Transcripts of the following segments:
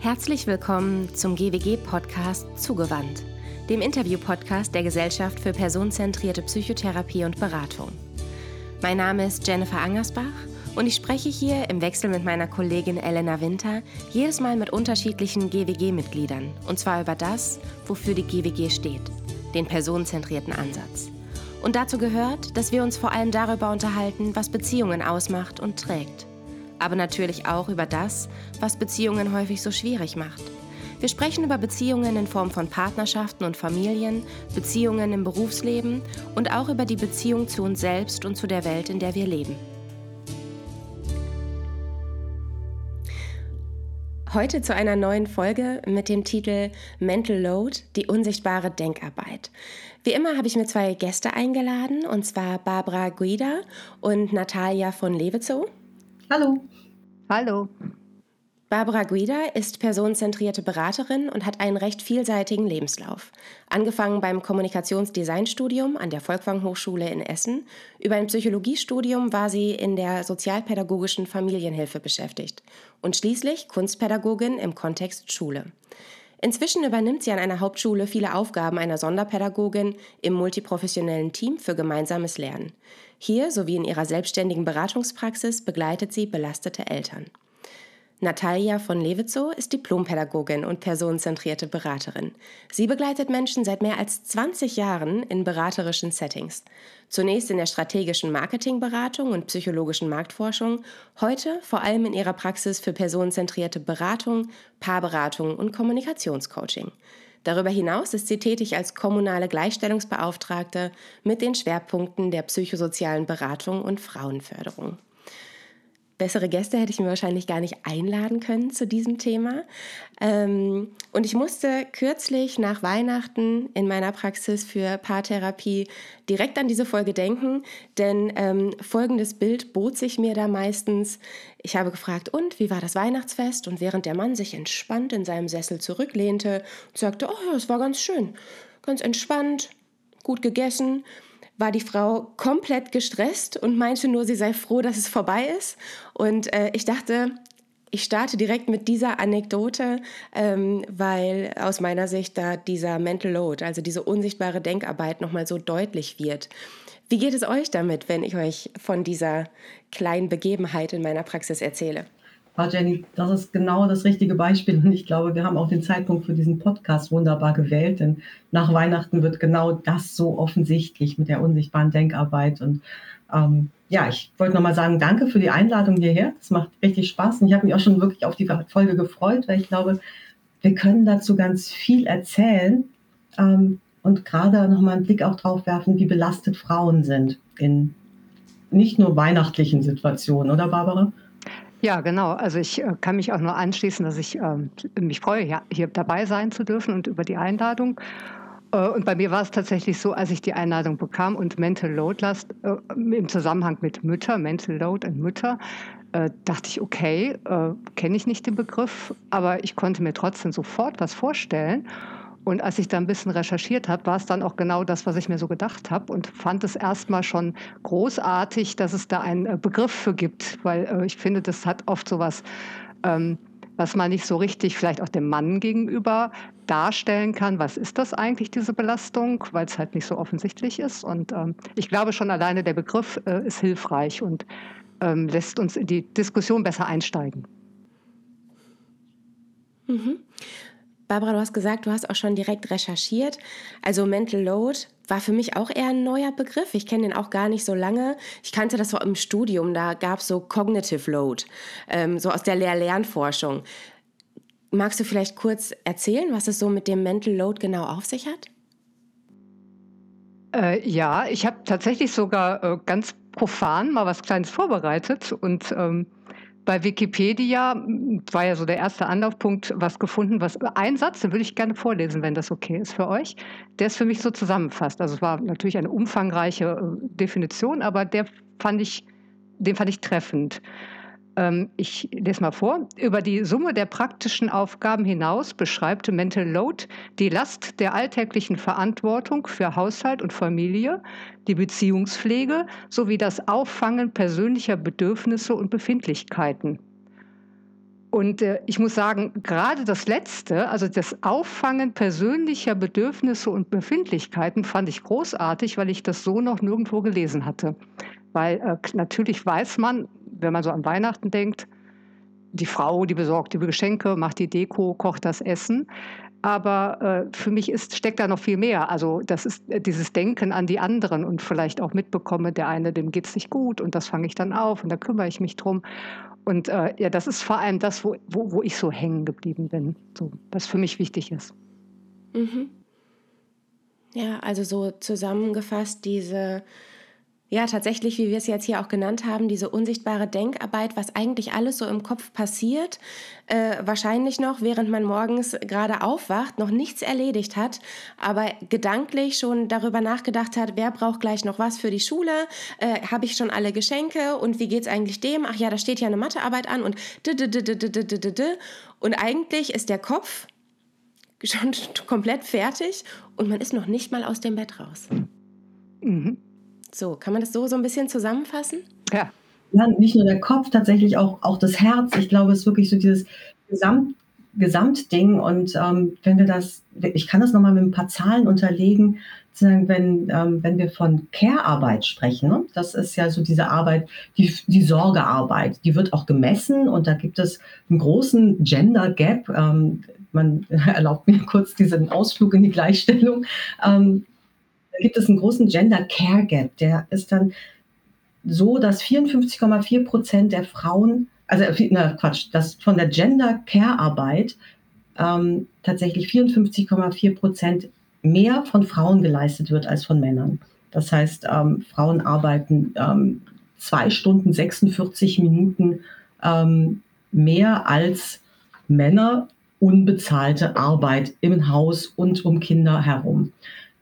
Herzlich willkommen zum GWG-Podcast Zugewandt, dem Interview-Podcast der Gesellschaft für personenzentrierte Psychotherapie und Beratung. Mein Name ist Jennifer Angersbach und ich spreche hier im Wechsel mit meiner Kollegin Elena Winter jedes Mal mit unterschiedlichen GWG-Mitgliedern und zwar über das, wofür die GWG steht, den personenzentrierten Ansatz. Und dazu gehört, dass wir uns vor allem darüber unterhalten, was Beziehungen ausmacht und trägt aber natürlich auch über das, was Beziehungen häufig so schwierig macht. Wir sprechen über Beziehungen in Form von Partnerschaften und Familien, Beziehungen im Berufsleben und auch über die Beziehung zu uns selbst und zu der Welt, in der wir leben. Heute zu einer neuen Folge mit dem Titel Mental Load, die unsichtbare Denkarbeit. Wie immer habe ich mir zwei Gäste eingeladen, und zwar Barbara Guida und Natalia von Lewezow. Hallo. Hallo. Barbara Guida ist personenzentrierte Beraterin und hat einen recht vielseitigen Lebenslauf. Angefangen beim Kommunikationsdesignstudium an der Volkwang Hochschule in Essen, über ein Psychologiestudium war sie in der sozialpädagogischen Familienhilfe beschäftigt und schließlich Kunstpädagogin im Kontext Schule. Inzwischen übernimmt sie an einer Hauptschule viele Aufgaben einer Sonderpädagogin im multiprofessionellen Team für gemeinsames Lernen. Hier sowie in ihrer selbstständigen Beratungspraxis begleitet sie belastete Eltern. Natalia von Lewizow ist Diplompädagogin und personenzentrierte Beraterin. Sie begleitet Menschen seit mehr als 20 Jahren in beraterischen Settings. Zunächst in der strategischen Marketingberatung und psychologischen Marktforschung, heute vor allem in ihrer Praxis für personenzentrierte Beratung, Paarberatung und Kommunikationscoaching. Darüber hinaus ist sie tätig als kommunale Gleichstellungsbeauftragte mit den Schwerpunkten der psychosozialen Beratung und Frauenförderung. Bessere Gäste hätte ich mir wahrscheinlich gar nicht einladen können zu diesem Thema. Ähm, und ich musste kürzlich nach Weihnachten in meiner Praxis für Paartherapie direkt an diese Folge denken, denn ähm, folgendes Bild bot sich mir da meistens. Ich habe gefragt, und wie war das Weihnachtsfest? Und während der Mann sich entspannt in seinem Sessel zurücklehnte sagte, oh ja, es war ganz schön, ganz entspannt, gut gegessen war die Frau komplett gestresst und meinte nur, sie sei froh, dass es vorbei ist. Und äh, ich dachte, ich starte direkt mit dieser Anekdote, ähm, weil aus meiner Sicht da dieser Mental Load, also diese unsichtbare Denkarbeit nochmal so deutlich wird. Wie geht es euch damit, wenn ich euch von dieser kleinen Begebenheit in meiner Praxis erzähle? Frau Jenny, das ist genau das richtige Beispiel. Und ich glaube, wir haben auch den Zeitpunkt für diesen Podcast wunderbar gewählt, denn nach Weihnachten wird genau das so offensichtlich mit der unsichtbaren Denkarbeit. Und ähm, ja, ich wollte nochmal sagen, danke für die Einladung hierher. Das macht richtig Spaß. Und ich habe mich auch schon wirklich auf die Folge gefreut, weil ich glaube, wir können dazu ganz viel erzählen ähm, und gerade nochmal einen Blick auch drauf werfen, wie belastet Frauen sind in nicht nur weihnachtlichen Situationen, oder Barbara? Ja, genau. Also ich äh, kann mich auch nur anschließen, dass ich ähm, mich freue, ja, hier dabei sein zu dürfen und über die Einladung. Äh, und bei mir war es tatsächlich so, als ich die Einladung bekam und Mental Load Last äh, im Zusammenhang mit Mütter, Mental Load und Mütter, äh, dachte ich, okay, äh, kenne ich nicht den Begriff, aber ich konnte mir trotzdem sofort was vorstellen. Und als ich da ein bisschen recherchiert habe, war es dann auch genau das, was ich mir so gedacht habe und fand es erstmal schon großartig, dass es da einen äh, Begriff für gibt, weil äh, ich finde, das hat oft so was, ähm, was man nicht so richtig vielleicht auch dem Mann gegenüber darstellen kann. Was ist das eigentlich, diese Belastung, weil es halt nicht so offensichtlich ist. Und ähm, ich glaube schon alleine der Begriff äh, ist hilfreich und ähm, lässt uns in die Diskussion besser einsteigen. Mhm. Barbara, du hast gesagt, du hast auch schon direkt recherchiert. Also Mental Load war für mich auch eher ein neuer Begriff. Ich kenne den auch gar nicht so lange. Ich kannte das so im Studium, da gab es so Cognitive Load, ähm, so aus der Lehr-Lernforschung. Magst du vielleicht kurz erzählen, was es so mit dem Mental Load genau auf sich hat? Äh, ja, ich habe tatsächlich sogar äh, ganz profan mal was Kleines vorbereitet und ähm, bei Wikipedia war ja so der erste Anlaufpunkt, was gefunden, was ein Satz, den würde ich gerne vorlesen, wenn das okay ist für euch. Der ist für mich so zusammenfasst. Also es war natürlich eine umfangreiche äh, Definition, aber der fand ich, den fand ich treffend. Ähm, ich lese mal vor. Über die Summe der praktischen Aufgaben hinaus beschreibt Mental Load die Last der alltäglichen Verantwortung für Haushalt und Familie, die Beziehungspflege sowie das Auffangen persönlicher Bedürfnisse und Befindlichkeiten. Und äh, ich muss sagen, gerade das Letzte, also das Auffangen persönlicher Bedürfnisse und Befindlichkeiten, fand ich großartig, weil ich das so noch nirgendwo gelesen hatte. Weil äh, natürlich weiß man, wenn man so an Weihnachten denkt, die Frau, die besorgt die Geschenke, macht die Deko, kocht das Essen. Aber äh, für mich ist, steckt da noch viel mehr. Also das ist äh, dieses Denken an die anderen und vielleicht auch mitbekomme, der eine, dem geht es nicht gut und das fange ich dann auf und da kümmere ich mich drum. Und äh, ja, das ist vor allem das, wo, wo, wo ich so hängen geblieben bin, so, was für mich wichtig ist. Mhm. Ja, also so zusammengefasst diese ja, tatsächlich, wie wir es jetzt hier auch genannt haben, diese unsichtbare Denkarbeit, was eigentlich alles so im Kopf passiert, äh, wahrscheinlich noch, während man morgens gerade aufwacht, noch nichts erledigt hat, aber gedanklich schon darüber nachgedacht hat, wer braucht gleich noch was für die Schule, äh, habe ich schon alle Geschenke und wie geht es eigentlich dem? Ach ja, da steht ja eine Mathearbeit an und und eigentlich ist der Kopf schon komplett fertig und man ist noch nicht mal aus dem Bett raus. Mhm. So, kann man das so, so ein bisschen zusammenfassen? Ja. Ja, nicht nur der Kopf, tatsächlich auch, auch das Herz. Ich glaube, es ist wirklich so dieses Gesamt, Gesamtding. Und ähm, wenn wir das, ich kann das nochmal mit ein paar Zahlen unterlegen, wenn, ähm, wenn wir von Care-Arbeit sprechen, ne? das ist ja so diese Arbeit, die, die Sorgearbeit, die wird auch gemessen und da gibt es einen großen Gender Gap. Ähm, man erlaubt mir kurz diesen Ausflug in die Gleichstellung. Ähm, gibt es einen großen Gender Care Gap. Der ist dann so, dass 54,4 Prozent der Frauen, also na Quatsch, dass von der Gender Care Arbeit ähm, tatsächlich 54,4 Prozent mehr von Frauen geleistet wird als von Männern. Das heißt, ähm, Frauen arbeiten ähm, zwei Stunden 46 Minuten ähm, mehr als Männer unbezahlte Arbeit im Haus und um Kinder herum.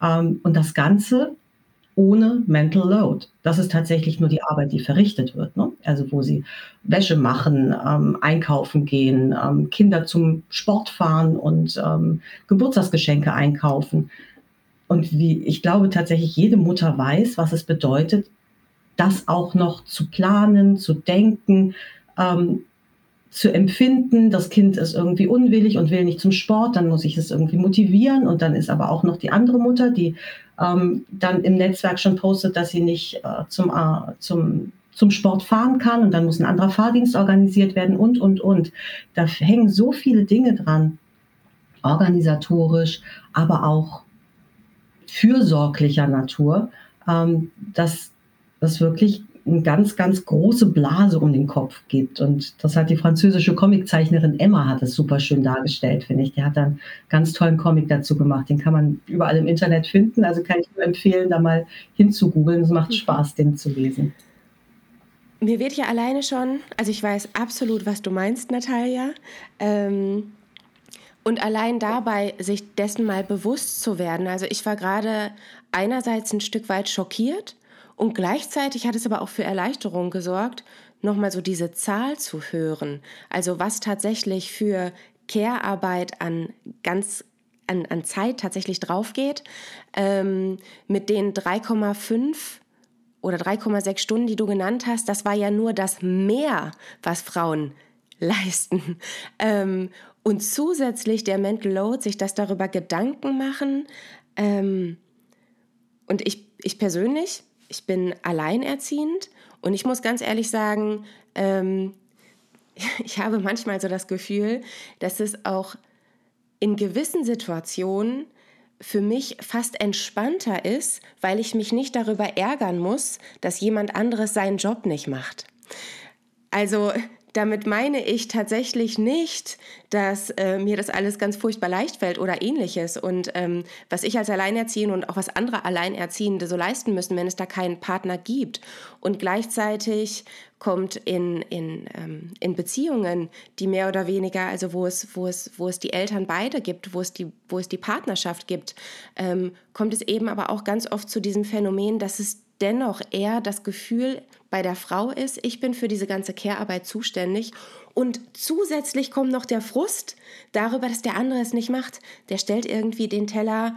Ähm, und das Ganze ohne Mental Load. Das ist tatsächlich nur die Arbeit, die verrichtet wird. Ne? Also wo sie Wäsche machen, ähm, einkaufen gehen, ähm, Kinder zum Sport fahren und ähm, Geburtstagsgeschenke einkaufen. Und wie ich glaube tatsächlich jede Mutter weiß, was es bedeutet, das auch noch zu planen, zu denken, ähm, zu empfinden, das Kind ist irgendwie unwillig und will nicht zum Sport, dann muss ich es irgendwie motivieren und dann ist aber auch noch die andere Mutter, die ähm, dann im Netzwerk schon postet, dass sie nicht äh, zum, äh, zum, zum Sport fahren kann und dann muss ein anderer Fahrdienst organisiert werden und, und, und. Da hängen so viele Dinge dran, organisatorisch, aber auch fürsorglicher Natur, ähm, dass das wirklich eine ganz, ganz große Blase um den Kopf gibt. Und das hat die französische Comiczeichnerin Emma hat es super schön dargestellt, finde ich. Die hat dann ganz tollen Comic dazu gemacht. Den kann man überall im Internet finden. Also kann ich nur empfehlen, da mal hinzugoogeln. Es macht. Spaß, den zu lesen. Mir wird ja alleine schon, also ich weiß absolut, was du meinst, Natalia. Ähm, und allein dabei, sich dessen mal bewusst zu werden. Also ich war gerade einerseits ein Stück weit schockiert und gleichzeitig hat es aber auch für Erleichterung gesorgt, nochmal so diese Zahl zu hören. Also was tatsächlich für Care-Arbeit an ganz an, an Zeit tatsächlich draufgeht. Ähm, mit den 3,5 oder 3,6 Stunden, die du genannt hast, das war ja nur das Mehr, was Frauen leisten. Ähm, und zusätzlich der Mental Load, sich das darüber Gedanken machen. Ähm, und ich, ich persönlich ich bin alleinerziehend und ich muss ganz ehrlich sagen, ähm, ich habe manchmal so das Gefühl, dass es auch in gewissen Situationen für mich fast entspannter ist, weil ich mich nicht darüber ärgern muss, dass jemand anderes seinen Job nicht macht. Also damit meine ich tatsächlich nicht, dass äh, mir das alles ganz furchtbar leicht fällt oder ähnliches. Und ähm, was ich als Alleinerziehende und auch was andere Alleinerziehende so leisten müssen, wenn es da keinen Partner gibt. Und gleichzeitig kommt in, in, ähm, in Beziehungen, die mehr oder weniger, also wo es, wo es, wo es die Eltern beide gibt, wo es die, wo es die Partnerschaft gibt, ähm, kommt es eben aber auch ganz oft zu diesem Phänomen, dass es dennoch eher das Gefühl bei der Frau ist, ich bin für diese ganze Care-Arbeit zuständig und zusätzlich kommt noch der Frust darüber, dass der andere es nicht macht. Der stellt irgendwie den Teller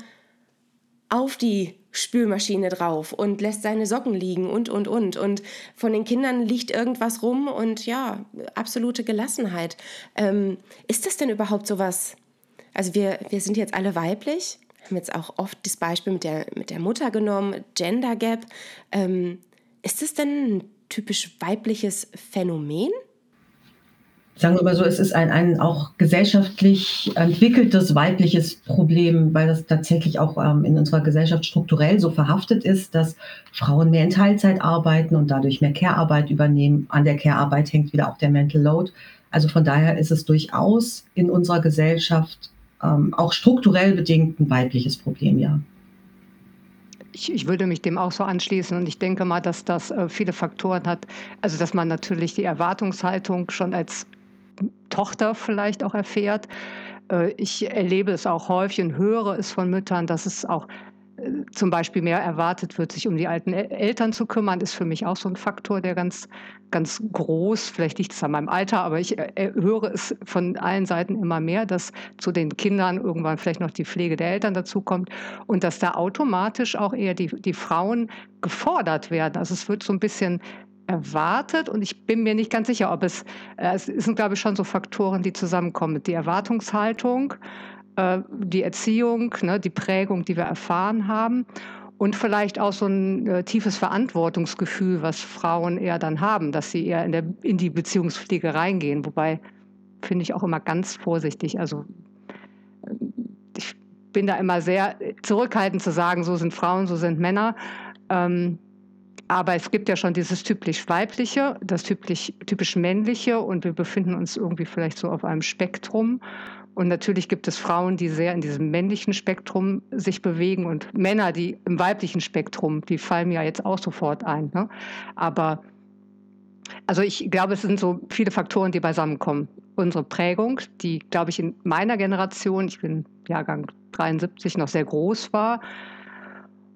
auf die Spülmaschine drauf und lässt seine Socken liegen und, und, und. Und von den Kindern liegt irgendwas rum und ja, absolute Gelassenheit. Ähm, ist das denn überhaupt sowas? Also wir, wir sind jetzt alle weiblich, haben jetzt auch oft das Beispiel mit der, mit der Mutter genommen, Gender Gap. Ähm, ist das denn ein typisch weibliches Phänomen? sagen wir mal so, es ist ein, ein auch gesellschaftlich entwickeltes weibliches Problem, weil das tatsächlich auch ähm, in unserer Gesellschaft strukturell so verhaftet ist, dass Frauen mehr in Teilzeit arbeiten und dadurch mehr Care-Arbeit übernehmen. An der Care-Arbeit hängt wieder auch der Mental Load. Also von daher ist es durchaus in unserer Gesellschaft ähm, auch strukturell bedingt ein weibliches Problem, ja. Ich, ich, würde mich dem auch so anschließen und ich denke mal, dass das äh, viele Faktoren hat. Also, dass man natürlich die Erwartungshaltung schon als Tochter vielleicht auch erfährt. Äh, ich erlebe es auch häufig und höre es von Müttern, dass es auch zum Beispiel mehr erwartet wird, sich um die alten Eltern zu kümmern, ist für mich auch so ein Faktor, der ganz, ganz groß, vielleicht liegt es an meinem Alter, aber ich äh, höre es von allen Seiten immer mehr, dass zu den Kindern irgendwann vielleicht noch die Pflege der Eltern dazukommt und dass da automatisch auch eher die, die Frauen gefordert werden. Also es wird so ein bisschen erwartet und ich bin mir nicht ganz sicher, ob es, äh, es sind, glaube ich, schon so Faktoren, die zusammenkommen. Die Erwartungshaltung, äh, die Erziehung, ne, die Prägung, die wir erfahren haben und vielleicht auch so ein äh, tiefes Verantwortungsgefühl, was Frauen eher dann haben, dass sie eher in, der, in die Beziehungspflege reingehen. Wobei finde ich auch immer ganz vorsichtig. Also ich bin da immer sehr zurückhaltend zu sagen, so sind Frauen, so sind Männer. Ähm, aber es gibt ja schon dieses typisch weibliche, das typisch, typisch männliche und wir befinden uns irgendwie vielleicht so auf einem Spektrum. Und natürlich gibt es Frauen, die sehr in diesem männlichen Spektrum sich bewegen und Männer, die im weiblichen Spektrum, die fallen mir ja jetzt auch sofort ein. Ne? Aber also ich glaube, es sind so viele Faktoren, die beisammenkommen. Unsere Prägung, die, glaube ich, in meiner Generation, ich bin Jahrgang 73, noch sehr groß war,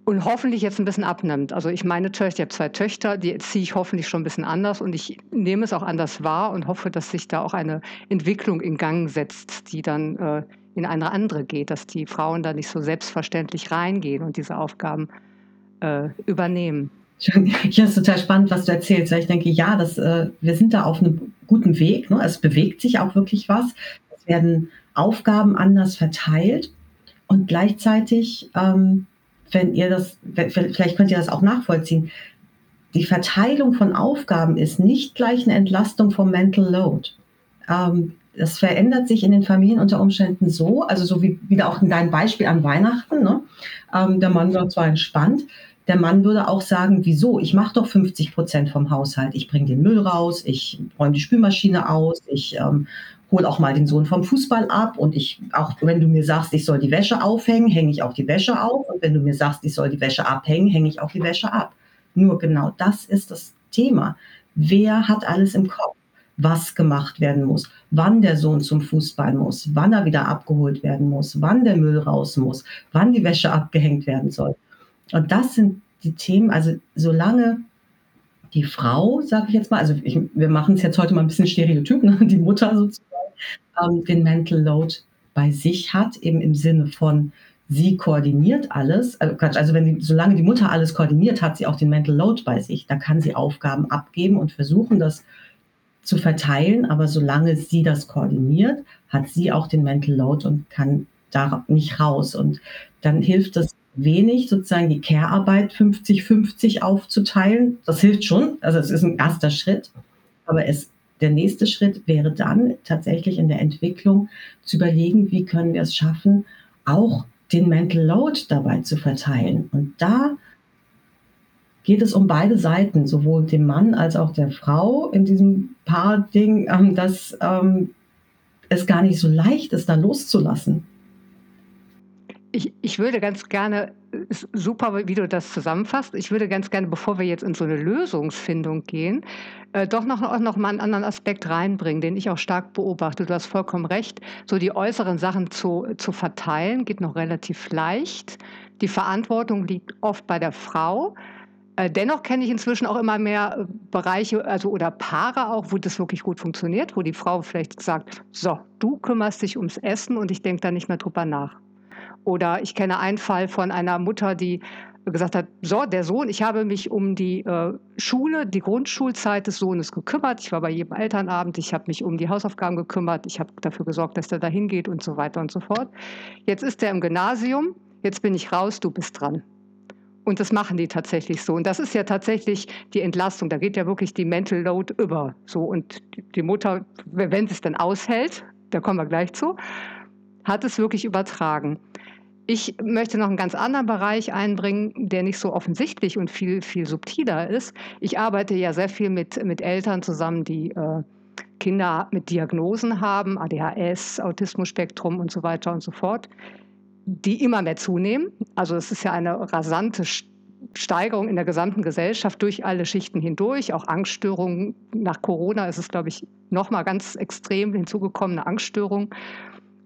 und hoffentlich jetzt ein bisschen abnimmt. Also ich meine ich habe zwei Töchter, die ziehe ich hoffentlich schon ein bisschen anders und ich nehme es auch anders wahr und hoffe, dass sich da auch eine Entwicklung in Gang setzt, die dann äh, in eine andere geht, dass die Frauen da nicht so selbstverständlich reingehen und diese Aufgaben äh, übernehmen. Ich finde es total spannend, was du erzählst, weil ich denke, ja, das, äh, wir sind da auf einem guten Weg. Ne? Es bewegt sich auch wirklich was. Es werden Aufgaben anders verteilt und gleichzeitig ähm, wenn ihr das, vielleicht könnt ihr das auch nachvollziehen, die Verteilung von Aufgaben ist nicht gleich eine Entlastung vom Mental Load. Ähm, das verändert sich in den Familien unter Umständen so, also so wie wieder auch in deinem Beispiel an Weihnachten. Ne? Ähm, der Mann war zwar entspannt, der Mann würde auch sagen, wieso? Ich mache doch 50 Prozent vom Haushalt. Ich bringe den Müll raus, ich räume die Spülmaschine aus, ich ähm, hol auch mal den Sohn vom Fußball ab und ich, auch wenn du mir sagst, ich soll die Wäsche aufhängen, hänge ich auch die Wäsche auf und wenn du mir sagst, ich soll die Wäsche abhängen, hänge ich auch die Wäsche ab. Nur genau das ist das Thema. Wer hat alles im Kopf? Was gemacht werden muss, wann der Sohn zum Fußball muss, wann er wieder abgeholt werden muss, wann der Müll raus muss, wann die Wäsche abgehängt werden soll. Und das sind die Themen, also solange die Frau, sage ich jetzt mal, also ich, wir machen es jetzt heute mal ein bisschen stereotyp, ne? die Mutter sozusagen, ähm, den Mental Load bei sich hat, eben im Sinne von, sie koordiniert alles. Also, also wenn die, solange die Mutter alles koordiniert, hat sie auch den Mental Load bei sich. Da kann sie Aufgaben abgeben und versuchen, das zu verteilen. Aber solange sie das koordiniert, hat sie auch den Mental Load und kann da nicht raus. Und dann hilft es wenig, sozusagen die Care-Arbeit 50-50 aufzuteilen. Das hilft schon. Also es ist ein erster Schritt. Aber es der nächste Schritt wäre dann tatsächlich in der Entwicklung zu überlegen, wie können wir es schaffen, auch den Mental Load dabei zu verteilen. Und da geht es um beide Seiten, sowohl dem Mann als auch der Frau in diesem Paar-Ding, ähm, dass ähm, es gar nicht so leicht ist, da loszulassen. Ich, ich würde ganz gerne, super, wie du das zusammenfasst. Ich würde ganz gerne, bevor wir jetzt in so eine Lösungsfindung gehen, äh, doch noch, noch mal einen anderen Aspekt reinbringen, den ich auch stark beobachte. Du hast vollkommen recht. So die äußeren Sachen zu, zu verteilen geht noch relativ leicht. Die Verantwortung liegt oft bei der Frau. Äh, dennoch kenne ich inzwischen auch immer mehr äh, Bereiche, also oder Paare auch, wo das wirklich gut funktioniert, wo die Frau vielleicht sagt, so, du kümmerst dich ums Essen und ich denke da nicht mehr drüber nach. Oder ich kenne einen Fall von einer Mutter, die gesagt hat, so, der Sohn, ich habe mich um die äh, Schule, die Grundschulzeit des Sohnes gekümmert. Ich war bei jedem Elternabend, ich habe mich um die Hausaufgaben gekümmert, ich habe dafür gesorgt, dass er da hingeht und so weiter und so fort. Jetzt ist er im Gymnasium, jetzt bin ich raus, du bist dran. Und das machen die tatsächlich so. Und das ist ja tatsächlich die Entlastung. Da geht ja wirklich die Mental Load über. So. Und die Mutter, wenn sie es dann aushält, da kommen wir gleich zu, hat es wirklich übertragen. Ich möchte noch einen ganz anderen Bereich einbringen, der nicht so offensichtlich und viel, viel subtiler ist. Ich arbeite ja sehr viel mit, mit Eltern zusammen, die äh, Kinder mit Diagnosen haben, ADHS, Autismusspektrum und so weiter und so fort, die immer mehr zunehmen. Also es ist ja eine rasante Steigerung in der gesamten Gesellschaft durch alle Schichten hindurch. Auch Angststörungen nach Corona ist es, glaube ich, noch mal ganz extrem hinzugekommene Angststörung.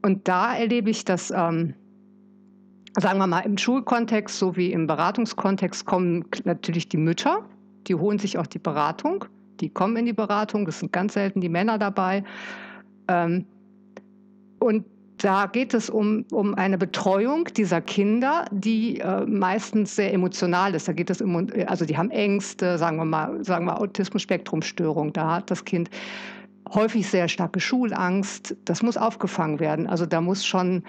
Und da erlebe ich, dass ähm, sagen wir mal, im Schulkontext sowie im Beratungskontext kommen natürlich die Mütter, die holen sich auch die Beratung, die kommen in die Beratung, das sind ganz selten die Männer dabei. Ähm, und da geht es um, um eine Betreuung dieser Kinder, die äh, meistens sehr emotional ist. Da geht es um, also die haben Ängste, sagen wir mal, sagen wir Autismus-Spektrum-Störung. Da hat das Kind häufig sehr starke Schulangst. Das muss aufgefangen werden. Also da muss schon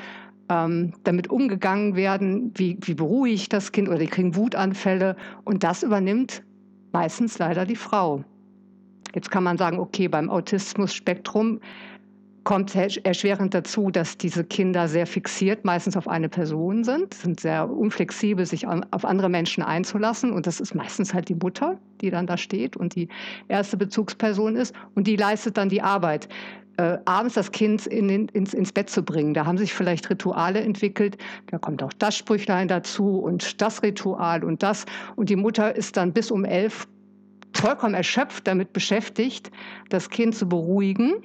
ähm, damit umgegangen werden, wie, wie beruhige ich das Kind oder die kriegen Wutanfälle. Und das übernimmt meistens leider die Frau. Jetzt kann man sagen, okay, beim Autismus-Spektrum kommt erschwerend dazu, dass diese Kinder sehr fixiert meistens auf eine Person sind, sind sehr unflexibel, sich auf andere Menschen einzulassen. Und das ist meistens halt die Mutter, die dann da steht und die erste Bezugsperson ist. Und die leistet dann die Arbeit äh, abends das Kind in den, ins, ins Bett zu bringen. Da haben sich vielleicht Rituale entwickelt. Da kommt auch das Sprüchlein dazu und das Ritual und das. Und die Mutter ist dann bis um elf vollkommen erschöpft damit beschäftigt, das Kind zu beruhigen,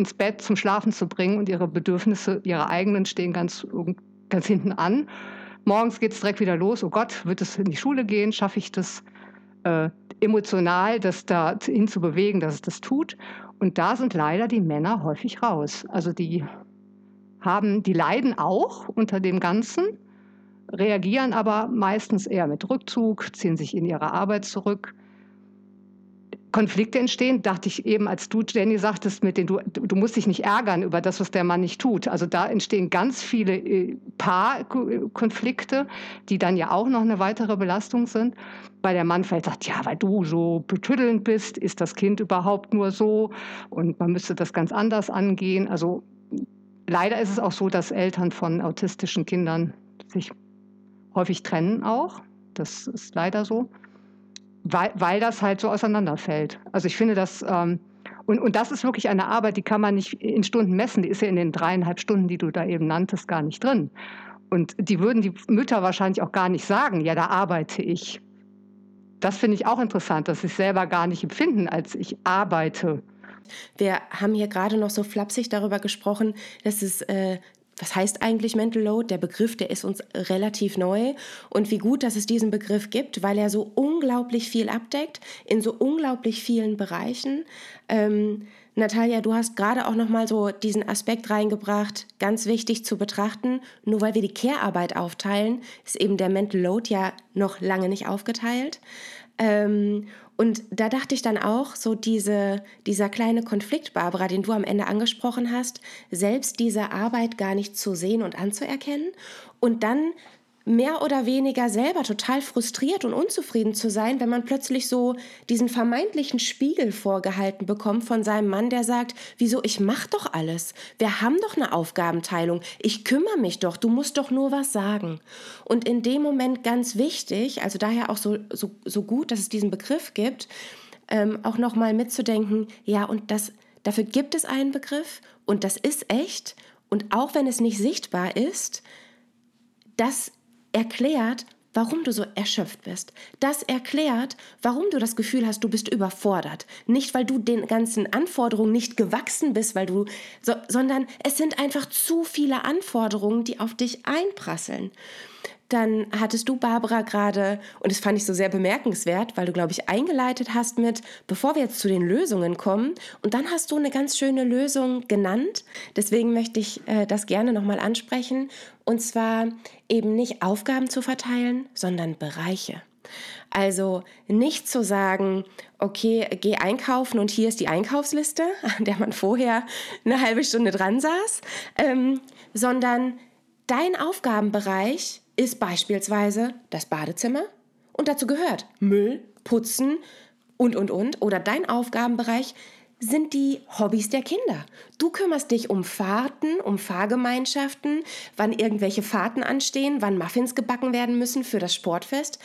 ins Bett zum Schlafen zu bringen und ihre Bedürfnisse, ihre eigenen, stehen ganz, ganz hinten an. Morgens geht es direkt wieder los. Oh Gott, wird es in die Schule gehen? Schaffe ich das äh, emotional, das da hin zu bewegen, dass es das tut? Und da sind leider die Männer häufig raus. Also die haben, die leiden auch unter dem Ganzen, reagieren aber meistens eher mit Rückzug, ziehen sich in ihre Arbeit zurück Konflikte entstehen, dachte ich eben, als du, Jenny, sagtest, mit den, du, du musst dich nicht ärgern über das, was der Mann nicht tut. Also da entstehen ganz viele äh, Paarkonflikte, die dann ja auch noch eine weitere Belastung sind, weil der Mann vielleicht sagt, ja, weil du so betüddelnd bist, ist das Kind überhaupt nur so und man müsste das ganz anders angehen. Also leider ist es auch so, dass Eltern von autistischen Kindern sich häufig trennen auch. Das ist leider so weil, weil das halt so auseinanderfällt. Also ich finde das, ähm, und, und das ist wirklich eine Arbeit, die kann man nicht in Stunden messen, die ist ja in den dreieinhalb Stunden, die du da eben nanntest, gar nicht drin. Und die würden die Mütter wahrscheinlich auch gar nicht sagen, ja, da arbeite ich. Das finde ich auch interessant, dass sie es selber gar nicht empfinden, als ich arbeite. Wir haben hier gerade noch so flapsig darüber gesprochen, dass es äh, was heißt eigentlich Mental Load? Der Begriff, der ist uns relativ neu. Und wie gut, dass es diesen Begriff gibt, weil er so unglaublich viel abdeckt, in so unglaublich vielen Bereichen. Ähm, Natalia, du hast gerade auch noch mal so diesen Aspekt reingebracht, ganz wichtig zu betrachten. Nur weil wir die Care-Arbeit aufteilen, ist eben der Mental Load ja noch lange nicht aufgeteilt. Ähm, und da dachte ich dann auch, so diese, dieser kleine Konflikt, Barbara, den du am Ende angesprochen hast, selbst diese Arbeit gar nicht zu sehen und anzuerkennen. Und dann mehr oder weniger selber total frustriert und unzufrieden zu sein, wenn man plötzlich so diesen vermeintlichen Spiegel vorgehalten bekommt von seinem Mann, der sagt, wieso, ich mach doch alles. Wir haben doch eine Aufgabenteilung. Ich kümmere mich doch. Du musst doch nur was sagen. Und in dem Moment ganz wichtig, also daher auch so, so, so gut, dass es diesen Begriff gibt, ähm, auch nochmal mitzudenken, ja, und das, dafür gibt es einen Begriff und das ist echt. Und auch wenn es nicht sichtbar ist, das erklärt, warum du so erschöpft bist. Das erklärt, warum du das Gefühl hast, du bist überfordert. Nicht, weil du den ganzen Anforderungen nicht gewachsen bist, weil du, so, sondern es sind einfach zu viele Anforderungen, die auf dich einprasseln. Dann hattest du, Barbara, gerade, und das fand ich so sehr bemerkenswert, weil du, glaube ich, eingeleitet hast mit, bevor wir jetzt zu den Lösungen kommen, und dann hast du eine ganz schöne Lösung genannt. Deswegen möchte ich äh, das gerne nochmal ansprechen. Und zwar eben nicht Aufgaben zu verteilen, sondern Bereiche. Also nicht zu sagen, okay, geh einkaufen und hier ist die Einkaufsliste, an der man vorher eine halbe Stunde dran saß, ähm, sondern dein Aufgabenbereich ist beispielsweise das Badezimmer und dazu gehört Müll, Putzen und, und, und. Oder dein Aufgabenbereich sind die Hobbys der Kinder. Du kümmerst dich um Fahrten, um Fahrgemeinschaften, wann irgendwelche Fahrten anstehen, wann Muffins gebacken werden müssen für das Sportfest.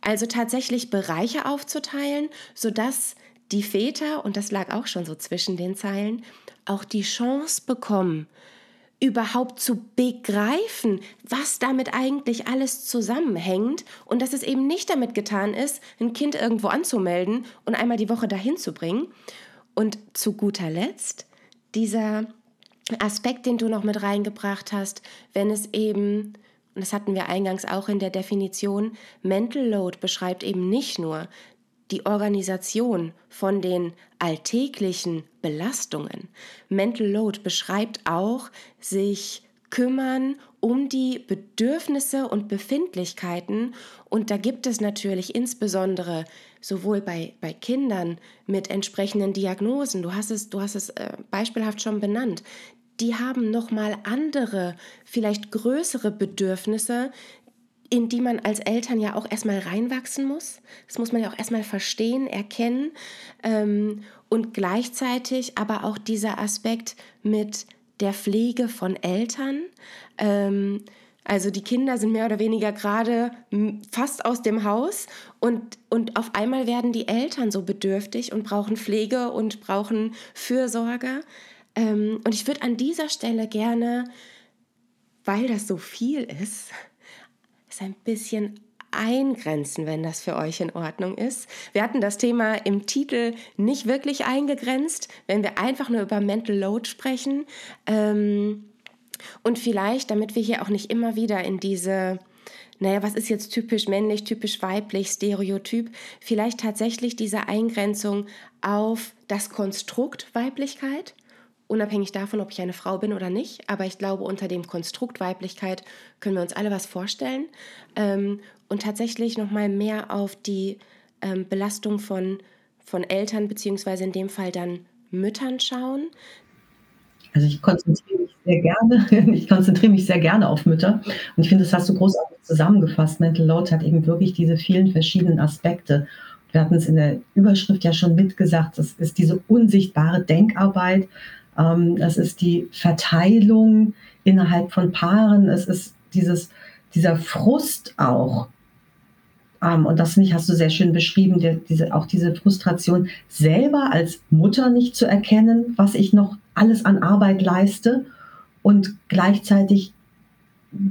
Also tatsächlich Bereiche aufzuteilen, sodass die Väter, und das lag auch schon so zwischen den Zeilen, auch die Chance bekommen, überhaupt zu begreifen, was damit eigentlich alles zusammenhängt und dass es eben nicht damit getan ist, ein Kind irgendwo anzumelden und einmal die Woche dahin zu bringen. Und zu guter Letzt dieser Aspekt, den du noch mit reingebracht hast, wenn es eben, und das hatten wir eingangs auch in der Definition, Mental Load beschreibt eben nicht nur die Organisation von den alltäglichen Belastungen. Mental Load beschreibt auch sich kümmern um die Bedürfnisse und Befindlichkeiten. Und da gibt es natürlich insbesondere sowohl bei, bei Kindern mit entsprechenden Diagnosen, du hast es, du hast es äh, beispielhaft schon benannt, die haben nochmal andere, vielleicht größere Bedürfnisse, in die man als Eltern ja auch erstmal reinwachsen muss. Das muss man ja auch erstmal verstehen, erkennen. Ähm, und gleichzeitig aber auch dieser Aspekt mit der Pflege von Eltern. Ähm, also die Kinder sind mehr oder weniger gerade fast aus dem Haus und, und auf einmal werden die Eltern so bedürftig und brauchen Pflege und brauchen Fürsorge. Ähm, und ich würde an dieser Stelle gerne, weil das so viel ist, es ein bisschen eingrenzen, wenn das für euch in Ordnung ist. Wir hatten das Thema im Titel nicht wirklich eingegrenzt, wenn wir einfach nur über Mental Load sprechen. Ähm, und vielleicht, damit wir hier auch nicht immer wieder in diese, naja, was ist jetzt typisch männlich, typisch weiblich, Stereotyp, vielleicht tatsächlich diese Eingrenzung auf das Konstrukt Weiblichkeit unabhängig davon, ob ich eine Frau bin oder nicht. Aber ich glaube, unter dem Konstrukt Weiblichkeit können wir uns alle was vorstellen. Ähm, und tatsächlich nochmal mehr auf die ähm, Belastung von, von Eltern, beziehungsweise in dem Fall dann Müttern schauen. Also ich konzentriere mich sehr gerne, ich konzentriere mich sehr gerne auf Mütter. Und ich finde, das hast du großartig zusammengefasst. Mental Load hat eben wirklich diese vielen verschiedenen Aspekte. Wir hatten es in der Überschrift ja schon mitgesagt, das ist diese unsichtbare Denkarbeit, ähm, es ist die Verteilung innerhalb von Paaren. Es ist dieses, dieser Frust auch. Ähm, und das nicht, hast du sehr schön beschrieben, der, diese, auch diese Frustration, selber als Mutter nicht zu erkennen, was ich noch alles an Arbeit leiste und gleichzeitig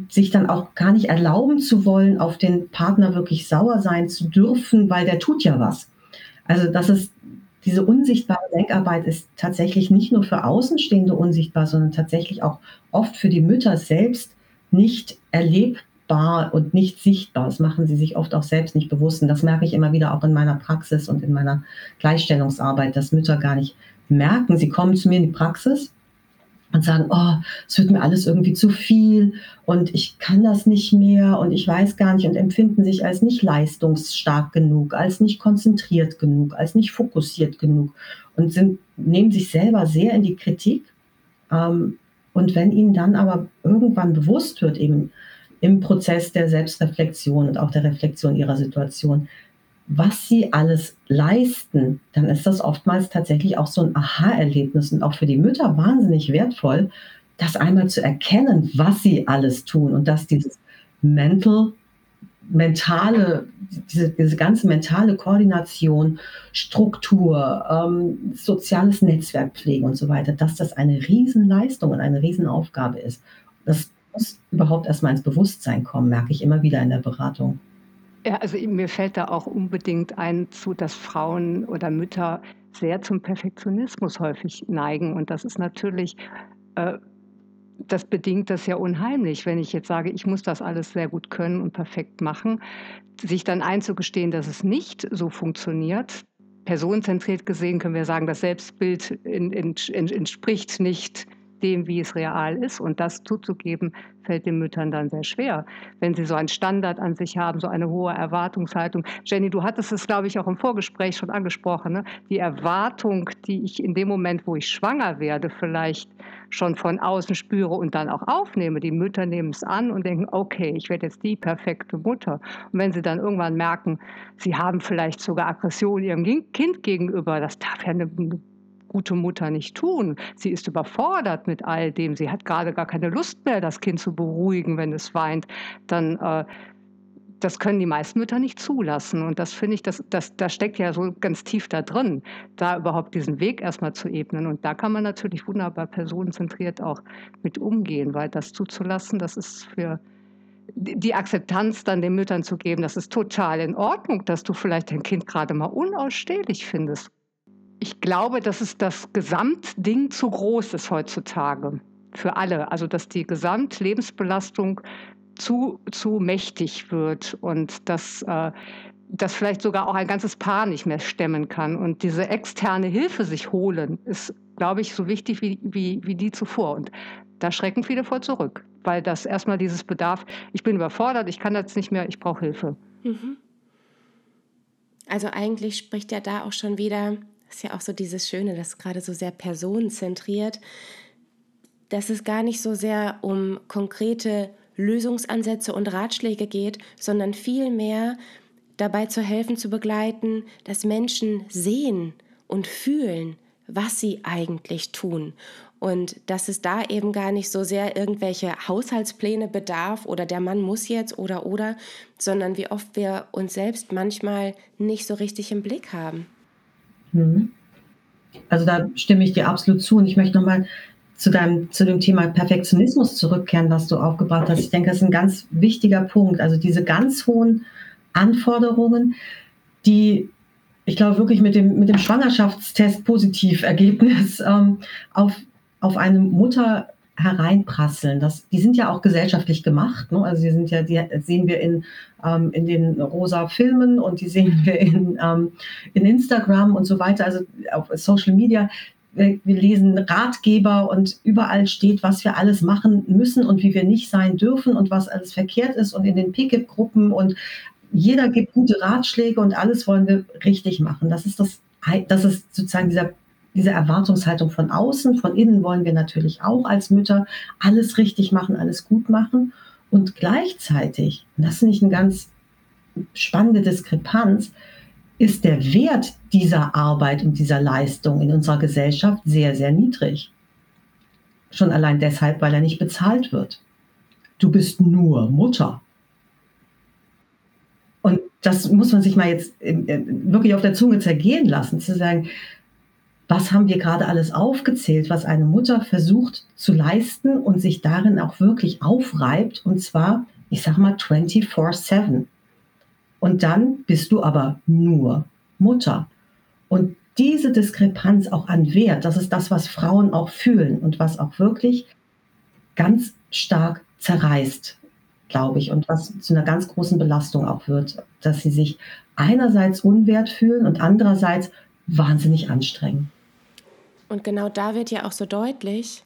sich dann auch gar nicht erlauben zu wollen, auf den Partner wirklich sauer sein zu dürfen, weil der tut ja was. Also das ist diese unsichtbare Denkarbeit ist tatsächlich nicht nur für Außenstehende unsichtbar, sondern tatsächlich auch oft für die Mütter selbst nicht erlebbar und nicht sichtbar. Das machen sie sich oft auch selbst nicht bewusst. Und das merke ich immer wieder auch in meiner Praxis und in meiner Gleichstellungsarbeit, dass Mütter gar nicht merken, sie kommen zu mir in die Praxis und sagen, oh, es wird mir alles irgendwie zu viel und ich kann das nicht mehr und ich weiß gar nicht und empfinden sich als nicht leistungsstark genug, als nicht konzentriert genug, als nicht fokussiert genug und sind, nehmen sich selber sehr in die Kritik. Ähm, und wenn ihnen dann aber irgendwann bewusst wird, eben im Prozess der Selbstreflexion und auch der Reflexion ihrer Situation, was sie alles leisten, dann ist das oftmals tatsächlich auch so ein Aha-Erlebnis und auch für die Mütter wahnsinnig wertvoll, das einmal zu erkennen, was sie alles tun und dass dieses mental, mentale, diese, diese ganze mentale Koordination, Struktur, ähm, soziales Netzwerkpflege und so weiter, dass das eine Riesenleistung und eine Riesenaufgabe ist. Das muss überhaupt erstmal ins Bewusstsein kommen, merke ich immer wieder in der Beratung. Ja, also mir fällt da auch unbedingt ein zu, dass Frauen oder Mütter sehr zum Perfektionismus häufig neigen. Und das ist natürlich äh, das bedingt das ja unheimlich, wenn ich jetzt sage, ich muss das alles sehr gut können und perfekt machen, sich dann einzugestehen, dass es nicht so funktioniert. Personenzentriert gesehen können wir sagen, das Selbstbild in, in, in, entspricht nicht dem, wie es real ist. Und das zuzugeben, fällt den Müttern dann sehr schwer, wenn sie so einen Standard an sich haben, so eine hohe Erwartungshaltung. Jenny, du hattest es, glaube ich, auch im Vorgespräch schon angesprochen. Ne? Die Erwartung, die ich in dem Moment, wo ich schwanger werde, vielleicht schon von außen spüre und dann auch aufnehme. Die Mütter nehmen es an und denken, okay, ich werde jetzt die perfekte Mutter. Und wenn sie dann irgendwann merken, sie haben vielleicht sogar Aggression ihrem Kind gegenüber, das darf ja eine gute Mutter nicht tun. Sie ist überfordert mit all dem. Sie hat gerade gar keine Lust mehr, das Kind zu beruhigen, wenn es weint. Dann äh, das können die meisten Mütter nicht zulassen. Und das finde ich, das, das, das steckt ja so ganz tief da drin, da überhaupt diesen Weg erstmal zu ebnen. Und da kann man natürlich wunderbar personenzentriert auch mit umgehen, weil das zuzulassen, das ist für die Akzeptanz dann den Müttern zu geben, das ist total in Ordnung, dass du vielleicht dein Kind gerade mal unausstehlich findest ich glaube, dass es das Gesamtding zu groß ist heutzutage für alle. Also dass die Gesamtlebensbelastung zu, zu mächtig wird und dass äh, das vielleicht sogar auch ein ganzes Paar nicht mehr stemmen kann. Und diese externe Hilfe sich holen, ist, glaube ich, so wichtig wie, wie, wie die zuvor. Und da schrecken viele vor zurück, weil das erstmal dieses Bedarf, ich bin überfordert, ich kann das nicht mehr, ich brauche Hilfe. Mhm. Also eigentlich spricht ja da auch schon wieder das ist ja auch so dieses Schöne, das gerade so sehr personenzentriert, dass es gar nicht so sehr um konkrete Lösungsansätze und Ratschläge geht, sondern vielmehr dabei zu helfen, zu begleiten, dass Menschen sehen und fühlen, was sie eigentlich tun. Und dass es da eben gar nicht so sehr irgendwelche Haushaltspläne bedarf oder der Mann muss jetzt oder oder, sondern wie oft wir uns selbst manchmal nicht so richtig im Blick haben. Mhm. Also da stimme ich dir absolut zu. Und ich möchte nochmal zu, zu dem Thema Perfektionismus zurückkehren, was du aufgebracht hast. Ich denke, das ist ein ganz wichtiger Punkt. Also diese ganz hohen Anforderungen, die ich glaube wirklich mit dem, mit dem Schwangerschaftstest Positivergebnis ähm, auf, auf eine Mutter hereinprasseln. Das, die sind ja auch gesellschaftlich gemacht. Ne? Also die sind ja, die sehen wir in, ähm, in den rosa Filmen und die sehen wir in, ähm, in Instagram und so weiter, also auf Social Media. Wir, wir lesen Ratgeber und überall steht, was wir alles machen müssen und wie wir nicht sein dürfen und was alles verkehrt ist und in den PKIP-Gruppen und jeder gibt gute Ratschläge und alles wollen wir richtig machen. Das ist das, das ist sozusagen dieser diese Erwartungshaltung von außen, von innen wollen wir natürlich auch als Mütter alles richtig machen, alles gut machen. Und gleichzeitig, und das ist nicht eine ganz spannende Diskrepanz, ist der Wert dieser Arbeit und dieser Leistung in unserer Gesellschaft sehr, sehr niedrig. Schon allein deshalb, weil er nicht bezahlt wird. Du bist nur Mutter. Und das muss man sich mal jetzt wirklich auf der Zunge zergehen lassen, zu sagen, was haben wir gerade alles aufgezählt, was eine Mutter versucht zu leisten und sich darin auch wirklich aufreibt, und zwar, ich sag mal, 24-7. Und dann bist du aber nur Mutter. Und diese Diskrepanz auch an Wert, das ist das, was Frauen auch fühlen und was auch wirklich ganz stark zerreißt, glaube ich, und was zu einer ganz großen Belastung auch wird, dass sie sich einerseits unwert fühlen und andererseits wahnsinnig anstrengen. Und genau da wird ja auch so deutlich,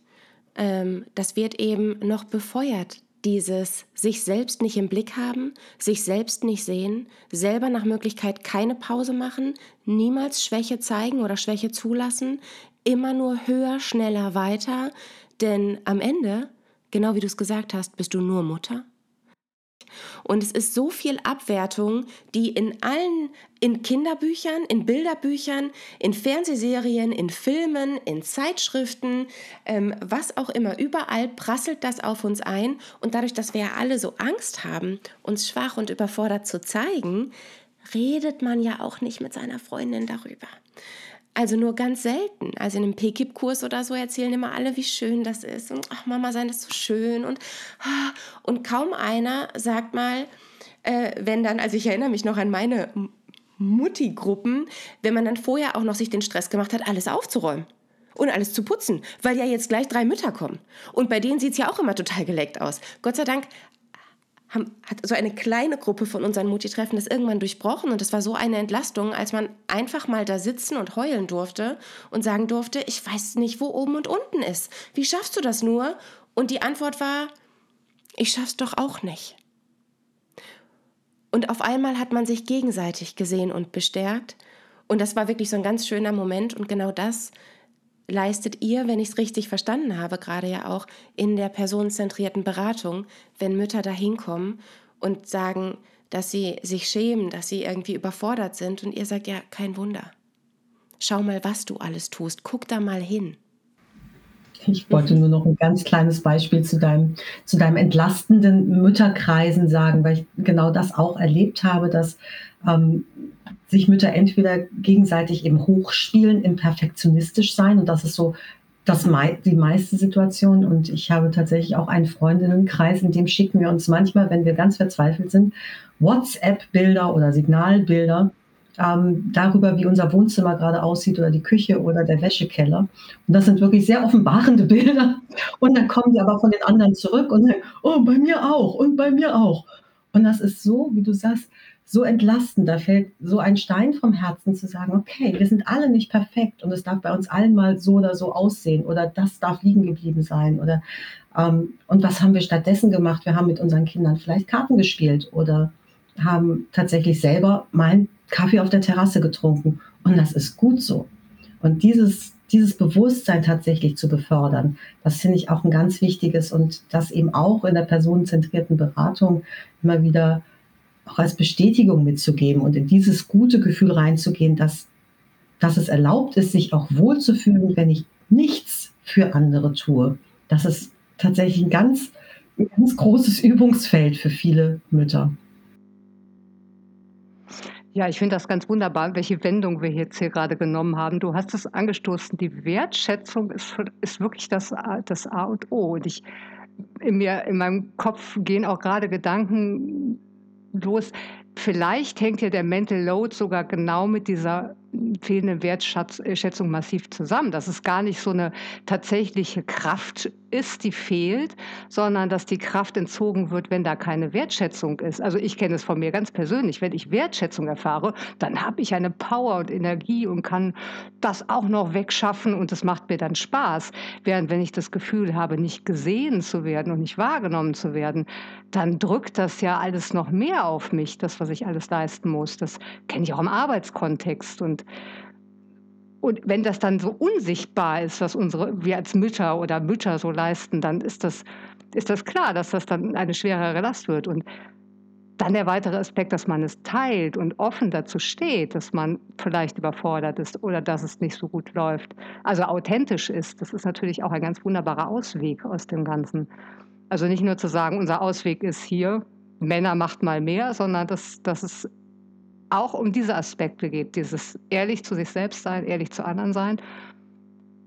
ähm, das wird eben noch befeuert, dieses sich selbst nicht im Blick haben, sich selbst nicht sehen, selber nach Möglichkeit keine Pause machen, niemals Schwäche zeigen oder Schwäche zulassen, immer nur höher, schneller, weiter, denn am Ende, genau wie du es gesagt hast, bist du nur Mutter und es ist so viel Abwertung, die in allen, in Kinderbüchern, in Bilderbüchern, in Fernsehserien, in Filmen, in Zeitschriften, ähm, was auch immer, überall prasselt das auf uns ein. Und dadurch, dass wir ja alle so Angst haben, uns schwach und überfordert zu zeigen, redet man ja auch nicht mit seiner Freundin darüber. Also nur ganz selten. Also in einem PKIP-Kurs oder so erzählen immer alle, wie schön das ist. Und ach, Mama, sein ist so schön. Und, ah, und kaum einer sagt mal, äh, wenn dann, also ich erinnere mich noch an meine Mutti-Gruppen, wenn man dann vorher auch noch sich den Stress gemacht hat, alles aufzuräumen. und alles zu putzen, weil ja jetzt gleich drei Mütter kommen. Und bei denen sieht es ja auch immer total geleckt aus. Gott sei Dank haben, hat so eine kleine Gruppe von unseren Mutti-Treffen das irgendwann durchbrochen und es war so eine Entlastung, als man einfach mal da sitzen und heulen durfte und sagen durfte, ich weiß nicht, wo oben und unten ist. Wie schaffst du das nur? Und die Antwort war, ich schaff's doch auch nicht. Und auf einmal hat man sich gegenseitig gesehen und bestärkt. Und das war wirklich so ein ganz schöner Moment. Und genau das leistet ihr, wenn ich es richtig verstanden habe, gerade ja auch in der personenzentrierten Beratung, wenn Mütter da hinkommen und sagen, dass sie sich schämen, dass sie irgendwie überfordert sind und ihr sagt, ja, kein Wunder. Schau mal, was du alles tust. Guck da mal hin. Ich wollte nur noch ein ganz kleines Beispiel zu deinem, zu deinem entlastenden Mütterkreisen sagen, weil ich genau das auch erlebt habe, dass ähm, sich Mütter entweder gegenseitig eben hochspielen, im perfektionistisch sein und das ist so das die meiste Situation und ich habe tatsächlich auch einen Freundinnenkreis, in dem schicken wir uns manchmal, wenn wir ganz verzweifelt sind, WhatsApp-Bilder oder Signalbilder ähm, darüber, wie unser Wohnzimmer gerade aussieht oder die Küche oder der Wäschekeller. Und das sind wirklich sehr offenbarende Bilder. Und dann kommen die aber von den anderen zurück und sagen, oh, bei mir auch und bei mir auch. Und das ist so, wie du sagst, so entlastend. Da fällt so ein Stein vom Herzen zu sagen, okay, wir sind alle nicht perfekt und es darf bei uns allen mal so oder so aussehen oder das darf liegen geblieben sein oder ähm, und was haben wir stattdessen gemacht? Wir haben mit unseren Kindern vielleicht Karten gespielt oder haben tatsächlich selber mal einen Kaffee auf der Terrasse getrunken und das ist gut so. Und dieses dieses Bewusstsein tatsächlich zu befördern, das finde ich auch ein ganz wichtiges und das eben auch in der personenzentrierten Beratung immer wieder auch als Bestätigung mitzugeben und in dieses gute Gefühl reinzugehen, dass, dass es erlaubt ist, sich auch wohlzufühlen, wenn ich nichts für andere tue. Das ist tatsächlich ein ganz, ganz großes Übungsfeld für viele Mütter. Ja, ich finde das ganz wunderbar, welche Wendung wir jetzt hier gerade genommen haben. Du hast es angestoßen, die Wertschätzung ist, ist wirklich das, das A und O. Und ich, in, mir, in meinem Kopf gehen auch gerade Gedanken los. Vielleicht hängt ja der Mental Load sogar genau mit dieser fehlende Wertschätzung massiv zusammen, dass es gar nicht so eine tatsächliche Kraft ist, die fehlt, sondern dass die Kraft entzogen wird, wenn da keine Wertschätzung ist. Also ich kenne es von mir ganz persönlich. Wenn ich Wertschätzung erfahre, dann habe ich eine Power und Energie und kann das auch noch wegschaffen und das macht mir dann Spaß. Während wenn ich das Gefühl habe, nicht gesehen zu werden und nicht wahrgenommen zu werden, dann drückt das ja alles noch mehr auf mich, das, was ich alles leisten muss. Das kenne ich auch im Arbeitskontext und und wenn das dann so unsichtbar ist, was unsere, wir als Mütter oder Mütter so leisten, dann ist das, ist das klar, dass das dann eine schwerere Last wird. Und dann der weitere Aspekt, dass man es teilt und offen dazu steht, dass man vielleicht überfordert ist oder dass es nicht so gut läuft. Also authentisch ist, das ist natürlich auch ein ganz wunderbarer Ausweg aus dem Ganzen. Also nicht nur zu sagen, unser Ausweg ist hier, Männer macht mal mehr, sondern dass, dass es auch um diese Aspekte geht, dieses ehrlich zu sich selbst sein, ehrlich zu anderen sein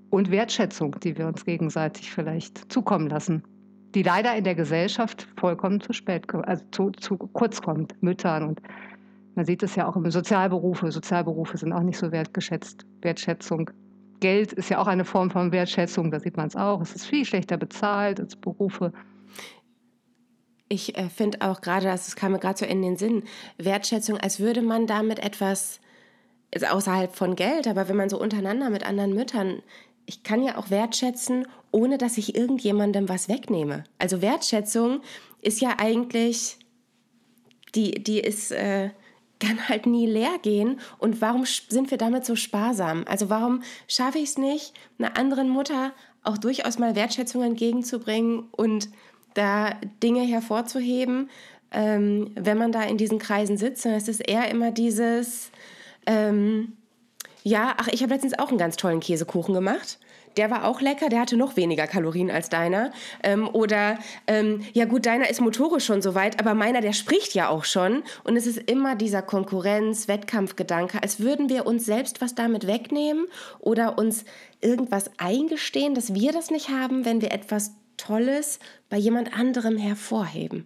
und Wertschätzung, die wir uns gegenseitig vielleicht zukommen lassen, die leider in der Gesellschaft vollkommen zu spät, also zu, zu kurz kommt, Müttern und man sieht es ja auch im Sozialberufe. Sozialberufe sind auch nicht so wertgeschätzt. Wertschätzung. Geld ist ja auch eine Form von Wertschätzung, da sieht man es auch. Es ist viel schlechter bezahlt als Berufe. Ich äh, finde auch gerade, das kam mir gerade so in den Sinn, Wertschätzung, als würde man damit etwas, also außerhalb von Geld, aber wenn man so untereinander mit anderen Müttern, ich kann ja auch wertschätzen, ohne dass ich irgendjemandem was wegnehme. Also Wertschätzung ist ja eigentlich, die, die ist, äh, kann halt nie leer gehen. Und warum sind wir damit so sparsam? Also warum schaffe ich es nicht, einer anderen Mutter auch durchaus mal Wertschätzung entgegenzubringen und da Dinge hervorzuheben, ähm, wenn man da in diesen Kreisen sitzt. Und es ist eher immer dieses, ähm, ja, ach, ich habe letztens auch einen ganz tollen Käsekuchen gemacht. Der war auch lecker, der hatte noch weniger Kalorien als deiner. Ähm, oder, ähm, ja gut, deiner ist motorisch schon so weit, aber meiner, der spricht ja auch schon. Und es ist immer dieser Konkurrenz-Wettkampfgedanke, als würden wir uns selbst was damit wegnehmen oder uns irgendwas eingestehen, dass wir das nicht haben, wenn wir etwas Tolles bei jemand anderem hervorheben.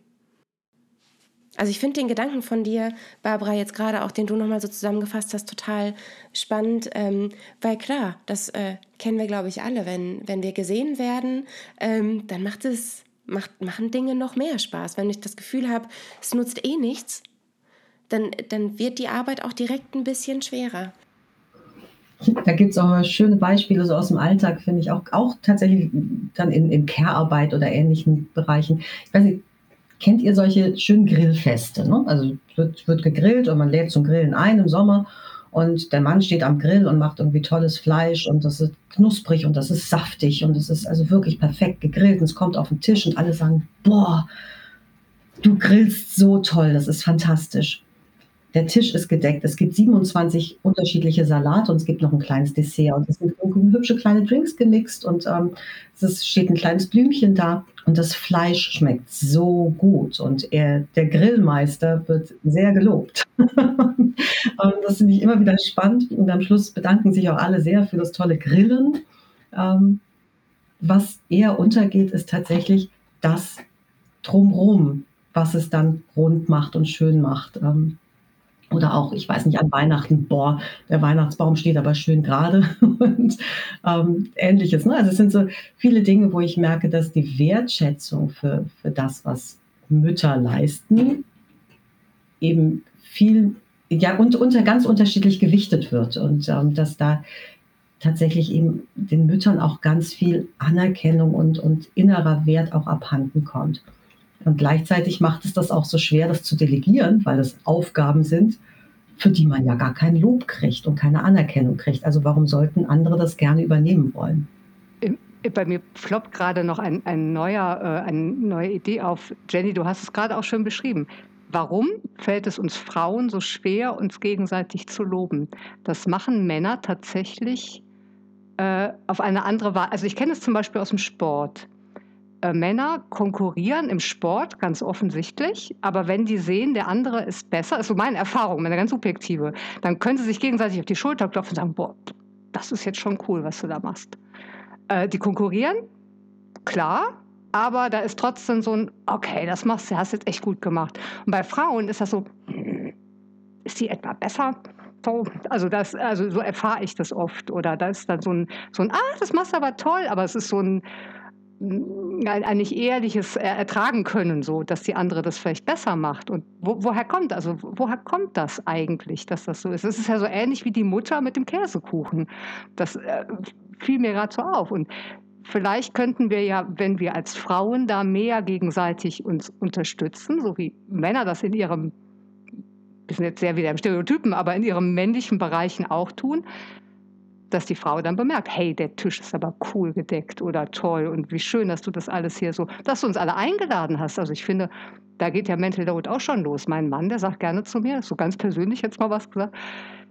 Also ich finde den Gedanken von dir, Barbara, jetzt gerade auch, den du nochmal so zusammengefasst hast, total spannend, ähm, weil klar, das äh, kennen wir, glaube ich, alle. Wenn, wenn wir gesehen werden, ähm, dann macht es, macht, machen Dinge noch mehr Spaß. Wenn ich das Gefühl habe, es nutzt eh nichts, dann, dann wird die Arbeit auch direkt ein bisschen schwerer. Da gibt es auch schöne Beispiele so aus dem Alltag, finde ich, auch, auch tatsächlich dann in, in Care-Arbeit oder ähnlichen Bereichen. Ich weiß nicht, Kennt ihr solche schönen Grillfeste? Ne? Also wird, wird gegrillt und man lädt zum Grillen ein im Sommer und der Mann steht am Grill und macht irgendwie tolles Fleisch und das ist knusprig und das ist saftig und es ist also wirklich perfekt gegrillt und es kommt auf den Tisch und alle sagen, boah, du grillst so toll, das ist fantastisch. Der Tisch ist gedeckt. Es gibt 27 unterschiedliche Salate und es gibt noch ein kleines Dessert. Und es sind hübsche kleine Drinks gemixt und ähm, es steht ein kleines Blümchen da. Und das Fleisch schmeckt so gut. Und er, der Grillmeister wird sehr gelobt. das finde ich immer wieder spannend. Und am Schluss bedanken sich auch alle sehr für das tolle Grillen. Ähm, was eher untergeht, ist tatsächlich das Drumrum, was es dann rund macht und schön macht. Ähm, oder auch, ich weiß nicht, an Weihnachten, boah, der Weihnachtsbaum steht aber schön gerade und ähm, ähnliches. Ne? Also es sind so viele Dinge, wo ich merke, dass die Wertschätzung für, für das, was Mütter leisten, eben viel, ja, und unter ganz unterschiedlich gewichtet wird. Und ähm, dass da tatsächlich eben den Müttern auch ganz viel Anerkennung und, und innerer Wert auch abhanden kommt. Und gleichzeitig macht es das auch so schwer, das zu delegieren, weil es Aufgaben sind, für die man ja gar kein Lob kriegt und keine Anerkennung kriegt. Also warum sollten andere das gerne übernehmen wollen? Bei mir floppt gerade noch ein, ein neuer, äh, eine neue Idee auf. Jenny, du hast es gerade auch schon beschrieben. Warum fällt es uns Frauen so schwer, uns gegenseitig zu loben? Das machen Männer tatsächlich äh, auf eine andere Weise. Also ich kenne es zum Beispiel aus dem Sport äh, Männer konkurrieren im Sport ganz offensichtlich, aber wenn die sehen, der andere ist besser, ist so meine Erfahrung, meine ganz subjektive, dann können sie sich gegenseitig auf die Schulter klopfen und sagen, boah, das ist jetzt schon cool, was du da machst. Äh, die konkurrieren, klar, aber da ist trotzdem so ein, okay, das machst du, hast jetzt echt gut gemacht. Und bei Frauen ist das so, hm, ist die etwa besser? So, also das, also so erfahre ich das oft. Oder da ist dann so ein, so ein, ah, das machst du aber toll, aber es ist so ein, ein nicht ehrliches ertragen können, so dass die andere das vielleicht besser macht. Und wo, woher kommt also woher kommt das eigentlich, dass das so ist? Es ist ja so ähnlich wie die Mutter mit dem Käsekuchen. Das äh, fiel mir gerade so auf. Und vielleicht könnten wir ja, wenn wir als Frauen da mehr gegenseitig uns unterstützen, so wie Männer das in ihrem, wir sind jetzt sehr wieder im Stereotypen, aber in ihren männlichen Bereichen auch tun, dass die Frau dann bemerkt, hey, der Tisch ist aber cool gedeckt oder toll und wie schön, dass du das alles hier so, dass du uns alle eingeladen hast. Also ich finde, da geht ja Mental Load auch schon los. Mein Mann, der sagt gerne zu mir, so ganz persönlich jetzt mal was gesagt,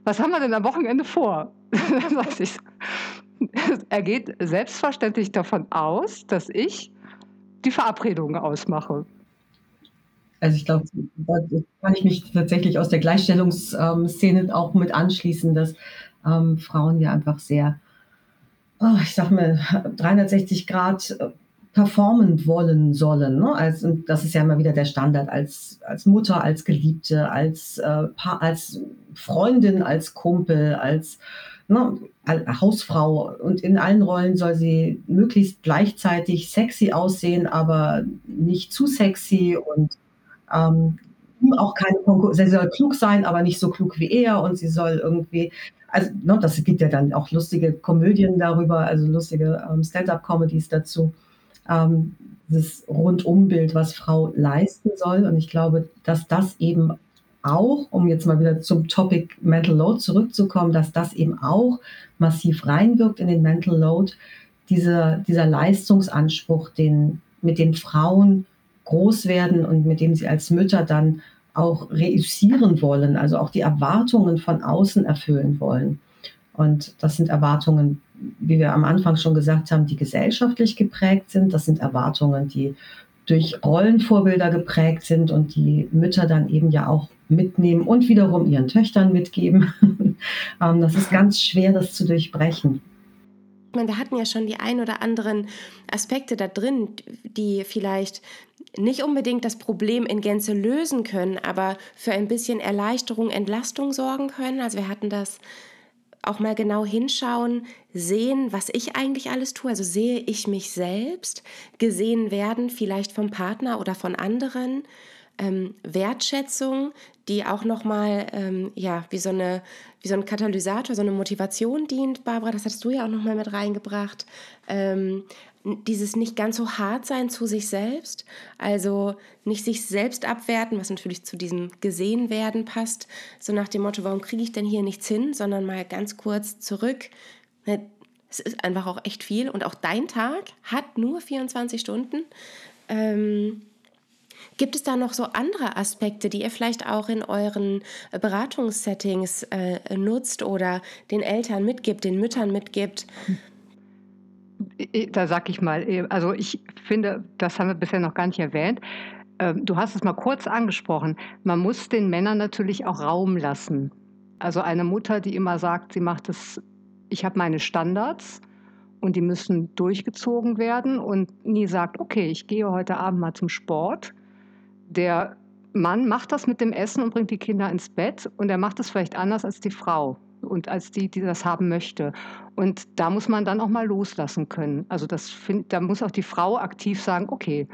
was haben wir denn am Wochenende vor? er geht selbstverständlich davon aus, dass ich die Verabredungen ausmache. Also ich glaube, da kann ich mich tatsächlich aus der Gleichstellungsszene auch mit anschließen, dass ähm, Frauen ja einfach sehr, oh, ich sag mal, 360 Grad äh, performen wollen sollen. Ne? Also, das ist ja immer wieder der Standard als, als Mutter, als Geliebte, als, äh, pa als Freundin, als Kumpel, als ne, Hausfrau. Und in allen Rollen soll sie möglichst gleichzeitig sexy aussehen, aber nicht zu sexy und ähm, auch keine Konkurrenz. Sie soll klug sein, aber nicht so klug wie er und sie soll irgendwie also ne, das gibt ja dann auch lustige Komödien darüber, also lustige ähm, Stand-up-Comedies dazu. Ähm, das Rundumbild, was Frau leisten soll. Und ich glaube, dass das eben auch, um jetzt mal wieder zum Topic Mental Load zurückzukommen, dass das eben auch massiv reinwirkt in den Mental Load, dieser, dieser Leistungsanspruch, den, mit dem Frauen groß werden und mit dem sie als Mütter dann auch reüssieren wollen, also auch die Erwartungen von außen erfüllen wollen. Und das sind Erwartungen, wie wir am Anfang schon gesagt haben, die gesellschaftlich geprägt sind. Das sind Erwartungen, die durch Rollenvorbilder geprägt sind und die Mütter dann eben ja auch mitnehmen und wiederum ihren Töchtern mitgeben. Ähm, das ist ganz schwer, das zu durchbrechen. Wir hatten ja schon die ein oder anderen Aspekte da drin, die vielleicht nicht unbedingt das Problem in Gänze lösen können, aber für ein bisschen Erleichterung, Entlastung sorgen können. Also wir hatten das auch mal genau hinschauen, sehen, was ich eigentlich alles tue. Also sehe ich mich selbst, gesehen werden vielleicht vom Partner oder von anderen. Ähm, Wertschätzung, die auch nochmal ähm, ja, wie, so eine, wie so ein Katalysator, so eine Motivation dient. Barbara, das hast du ja auch nochmal mit reingebracht. Ähm, dieses nicht ganz so hart sein zu sich selbst, also nicht sich selbst abwerten, was natürlich zu diesem gesehen werden passt, so nach dem Motto, warum kriege ich denn hier nichts hin, sondern mal ganz kurz zurück. Ne, es ist einfach auch echt viel und auch dein Tag hat nur 24 Stunden. Ähm, Gibt es da noch so andere Aspekte, die ihr vielleicht auch in euren Beratungssettings äh, nutzt oder den Eltern mitgibt, den Müttern mitgibt? Da sag ich mal, äh, also ich finde, das haben wir bisher noch gar nicht erwähnt. Ähm, du hast es mal kurz angesprochen. Man muss den Männern natürlich auch Raum lassen. Also eine Mutter, die immer sagt, sie macht es, ich habe meine Standards und die müssen durchgezogen werden und nie sagt, okay, ich gehe heute Abend mal zum Sport. Der Mann macht das mit dem Essen und bringt die Kinder ins Bett und er macht es vielleicht anders als die Frau und als die, die das haben möchte. Und da muss man dann auch mal loslassen können. Also das find, da muss auch die Frau aktiv sagen, okay,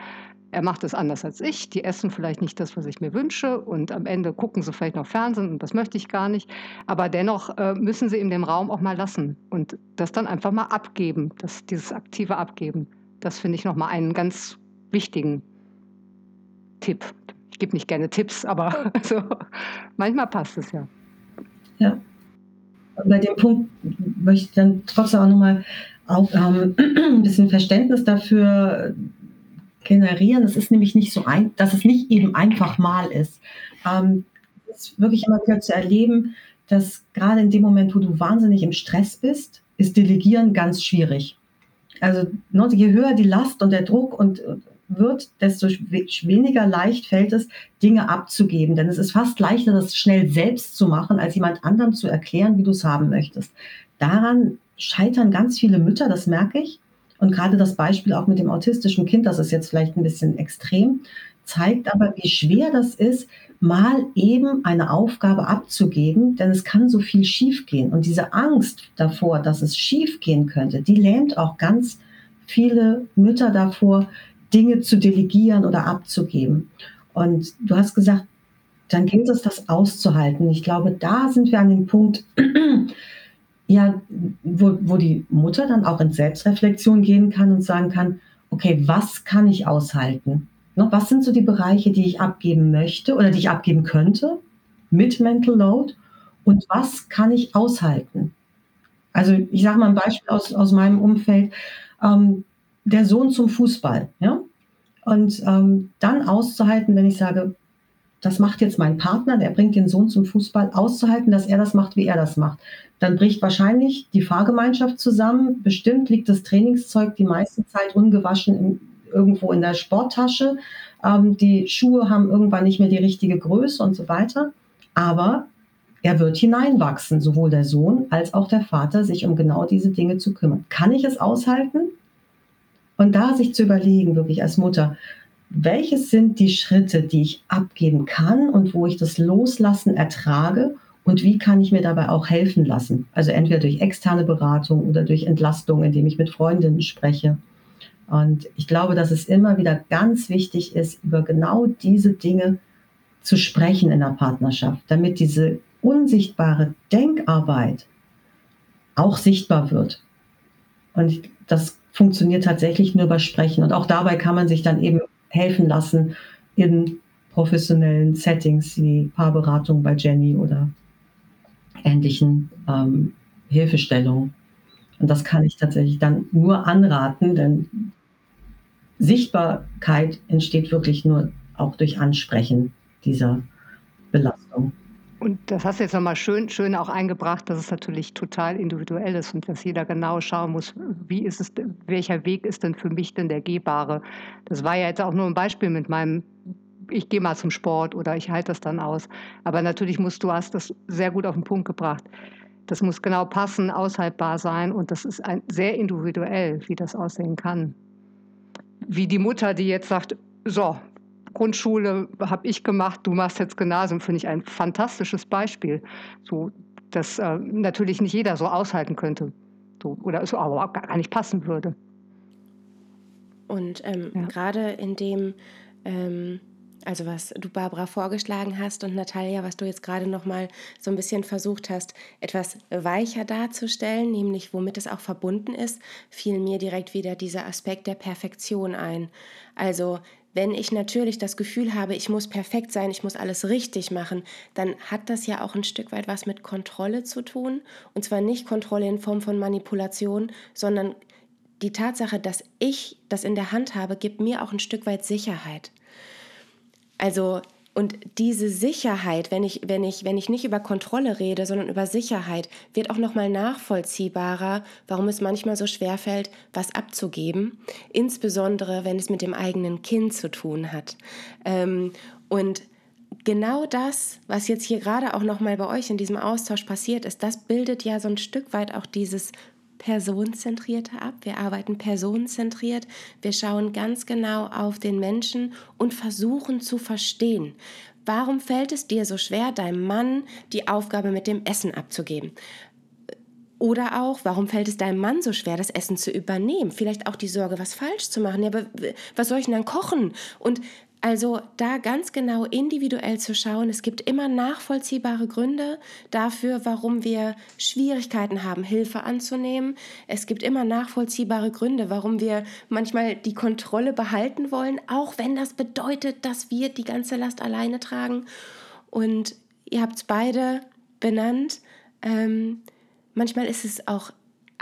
er macht es anders als ich, die essen vielleicht nicht das, was ich mir wünsche und am Ende gucken sie vielleicht noch Fernsehen und das möchte ich gar nicht. Aber dennoch äh, müssen sie in dem Raum auch mal lassen und das dann einfach mal abgeben, das, dieses aktive Abgeben. Das finde ich nochmal einen ganz wichtigen Tipp. Ich gebe nicht gerne Tipps, aber also, manchmal passt es ja. Ja bei dem Punkt möchte ich dann trotzdem auch nochmal auch, ähm, ein bisschen Verständnis dafür generieren. Es ist nämlich nicht so ein, dass es nicht eben einfach mal ist. Ähm, es ist wirklich immer wieder zu erleben, dass gerade in dem Moment, wo du wahnsinnig im Stress bist, ist Delegieren ganz schwierig. Also ne, je höher die Last und der Druck und wird, desto weniger leicht fällt es, Dinge abzugeben. Denn es ist fast leichter, das schnell selbst zu machen, als jemand anderem zu erklären, wie du es haben möchtest. Daran scheitern ganz viele Mütter, das merke ich. Und gerade das Beispiel auch mit dem autistischen Kind, das ist jetzt vielleicht ein bisschen extrem, zeigt aber, wie schwer das ist, mal eben eine Aufgabe abzugeben, denn es kann so viel schiefgehen. Und diese Angst davor, dass es schiefgehen könnte, die lähmt auch ganz viele Mütter davor, Dinge zu delegieren oder abzugeben. Und du hast gesagt, dann gilt es, das auszuhalten. Ich glaube, da sind wir an dem Punkt, ja, wo, wo die Mutter dann auch in Selbstreflexion gehen kann und sagen kann, okay, was kann ich aushalten? Ne, was sind so die Bereiche, die ich abgeben möchte oder die ich abgeben könnte mit Mental Load? Und was kann ich aushalten? Also ich sage mal ein Beispiel aus, aus meinem Umfeld. Ähm, der Sohn zum Fußball. Ja? Und ähm, dann auszuhalten, wenn ich sage, das macht jetzt mein Partner, der bringt den Sohn zum Fußball, auszuhalten, dass er das macht, wie er das macht. Dann bricht wahrscheinlich die Fahrgemeinschaft zusammen. Bestimmt liegt das Trainingszeug die meiste Zeit ungewaschen in, irgendwo in der Sporttasche. Ähm, die Schuhe haben irgendwann nicht mehr die richtige Größe und so weiter. Aber er wird hineinwachsen, sowohl der Sohn als auch der Vater, sich um genau diese Dinge zu kümmern. Kann ich es aushalten? Und da sich zu überlegen, wirklich als Mutter, welches sind die Schritte, die ich abgeben kann und wo ich das Loslassen ertrage und wie kann ich mir dabei auch helfen lassen? Also entweder durch externe Beratung oder durch Entlastung, indem ich mit Freundinnen spreche. Und ich glaube, dass es immer wieder ganz wichtig ist, über genau diese Dinge zu sprechen in der Partnerschaft, damit diese unsichtbare Denkarbeit auch sichtbar wird. Und das funktioniert tatsächlich nur über Sprechen. Und auch dabei kann man sich dann eben helfen lassen in professionellen Settings wie Paarberatung bei Jenny oder ähnlichen ähm, Hilfestellungen. Und das kann ich tatsächlich dann nur anraten, denn Sichtbarkeit entsteht wirklich nur auch durch Ansprechen dieser Belastung. Und das hast du jetzt nochmal schön, schön auch eingebracht, dass es natürlich total individuell ist und dass jeder genau schauen muss, wie ist es, welcher Weg ist denn für mich denn der gehbare? Das war ja jetzt auch nur ein Beispiel mit meinem, ich gehe mal zum Sport oder ich halte das dann aus. Aber natürlich musst du hast das sehr gut auf den Punkt gebracht. Das muss genau passen, aushaltbar sein und das ist ein, sehr individuell, wie das aussehen kann. Wie die Mutter, die jetzt sagt, so, Grundschule habe ich gemacht, du machst jetzt Gymnasium, finde ich ein fantastisches Beispiel. So, dass äh, natürlich nicht jeder so aushalten könnte so, oder es aber gar nicht passen würde. Und ähm, ja. gerade in dem, ähm, also was du Barbara vorgeschlagen hast und Natalia, was du jetzt gerade noch mal so ein bisschen versucht hast, etwas weicher darzustellen, nämlich womit es auch verbunden ist, fiel mir direkt wieder dieser Aspekt der Perfektion ein. Also wenn ich natürlich das Gefühl habe, ich muss perfekt sein, ich muss alles richtig machen, dann hat das ja auch ein Stück weit was mit Kontrolle zu tun. Und zwar nicht Kontrolle in Form von Manipulation, sondern die Tatsache, dass ich das in der Hand habe, gibt mir auch ein Stück weit Sicherheit. Also und diese Sicherheit, wenn ich, wenn ich, wenn ich nicht über Kontrolle rede, sondern über Sicherheit, wird auch nochmal nachvollziehbarer, warum es manchmal so schwer fällt, was abzugeben. Insbesondere, wenn es mit dem eigenen Kind zu tun hat. Ähm, und genau das, was jetzt hier gerade auch nochmal bei euch in diesem Austausch passiert ist, das bildet ja so ein Stück weit auch dieses personenzentrierter ab. Wir arbeiten personenzentriert. Wir schauen ganz genau auf den Menschen und versuchen zu verstehen. Warum fällt es dir so schwer, deinem Mann die Aufgabe mit dem Essen abzugeben? Oder auch, warum fällt es deinem Mann so schwer, das Essen zu übernehmen? Vielleicht auch die Sorge, was falsch zu machen. Ja, aber was soll ich denn dann kochen? Und also da ganz genau individuell zu schauen, es gibt immer nachvollziehbare Gründe dafür, warum wir Schwierigkeiten haben, Hilfe anzunehmen. Es gibt immer nachvollziehbare Gründe, warum wir manchmal die Kontrolle behalten wollen, auch wenn das bedeutet, dass wir die ganze Last alleine tragen. Und ihr habt es beide benannt. Ähm, manchmal ist es auch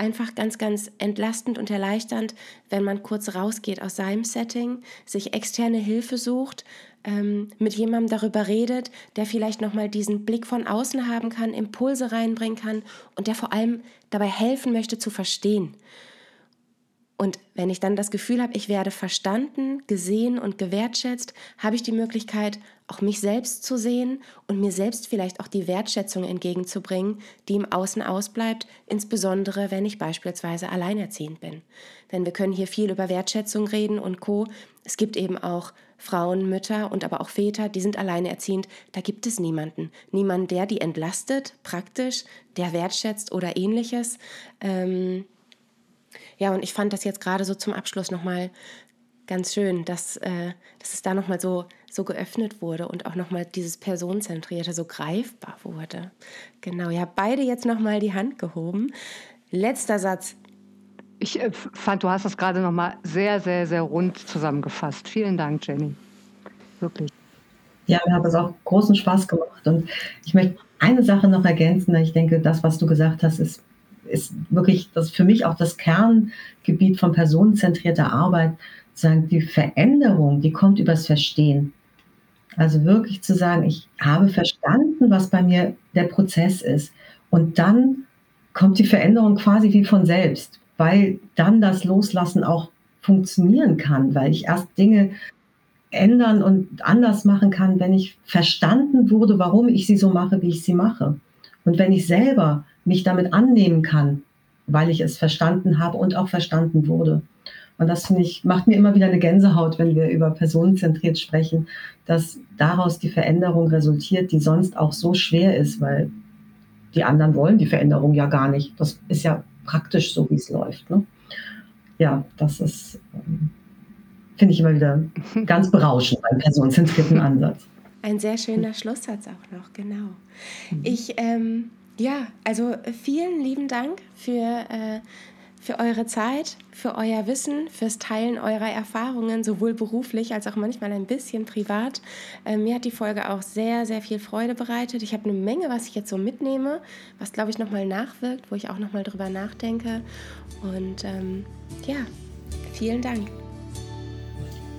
einfach ganz, ganz entlastend und erleichternd, wenn man kurz rausgeht aus seinem Setting, sich externe Hilfe sucht, ähm, mit jemandem darüber redet, der vielleicht nochmal diesen Blick von außen haben kann, Impulse reinbringen kann und der vor allem dabei helfen möchte zu verstehen. Und wenn ich dann das Gefühl habe, ich werde verstanden, gesehen und gewertschätzt, habe ich die Möglichkeit, auch mich selbst zu sehen und mir selbst vielleicht auch die Wertschätzung entgegenzubringen, die im Außen ausbleibt, insbesondere wenn ich beispielsweise alleinerziehend bin. Denn wir können hier viel über Wertschätzung reden und Co. Es gibt eben auch Frauen, Mütter und aber auch Väter, die sind alleinerziehend. Da gibt es niemanden. Niemanden, der die entlastet, praktisch, der wertschätzt oder ähnliches. Ähm, ja, und ich fand das jetzt gerade so zum Abschluss nochmal ganz schön, dass, äh, dass es da nochmal so, so geöffnet wurde und auch nochmal dieses Personenzentrierte so greifbar wurde. Genau, ihr habt beide jetzt nochmal die Hand gehoben. Letzter Satz. Ich äh, fand, du hast das gerade nochmal sehr, sehr, sehr rund zusammengefasst. Vielen Dank, Jenny. Wirklich. Ja, mir hat es auch großen Spaß gemacht. Und ich möchte eine Sache noch ergänzen. Ich denke, das, was du gesagt hast, ist ist wirklich das für mich auch das Kerngebiet von personenzentrierter Arbeit, sagen, die Veränderung, die kommt übers Verstehen. Also wirklich zu sagen, ich habe verstanden, was bei mir der Prozess ist. Und dann kommt die Veränderung quasi wie von selbst, weil dann das Loslassen auch funktionieren kann, weil ich erst Dinge ändern und anders machen kann, wenn ich verstanden wurde, warum ich sie so mache, wie ich sie mache. Und wenn ich selber mich damit annehmen kann, weil ich es verstanden habe und auch verstanden wurde. Und das finde ich, macht mir immer wieder eine Gänsehaut, wenn wir über personenzentriert sprechen, dass daraus die Veränderung resultiert, die sonst auch so schwer ist, weil die anderen wollen die Veränderung ja gar nicht. Das ist ja praktisch so, wie es läuft. Ne? Ja, das ist, ähm, finde ich immer wieder ganz berauschend beim personenzentrierten Ansatz. Ein sehr schöner Schlusssatz auch noch, genau. Mhm. Ich ähm, ja, also äh, vielen lieben Dank für, äh, für eure Zeit, für euer Wissen, fürs Teilen eurer Erfahrungen, sowohl beruflich als auch manchmal ein bisschen privat. Äh, mir hat die Folge auch sehr, sehr viel Freude bereitet. Ich habe eine Menge, was ich jetzt so mitnehme, was, glaube ich, nochmal nachwirkt, wo ich auch nochmal drüber nachdenke. Und ähm, ja, vielen Dank.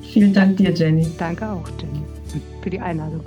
Vielen Dank dir, Jenny. Danke auch, Jenny, für die Einladung.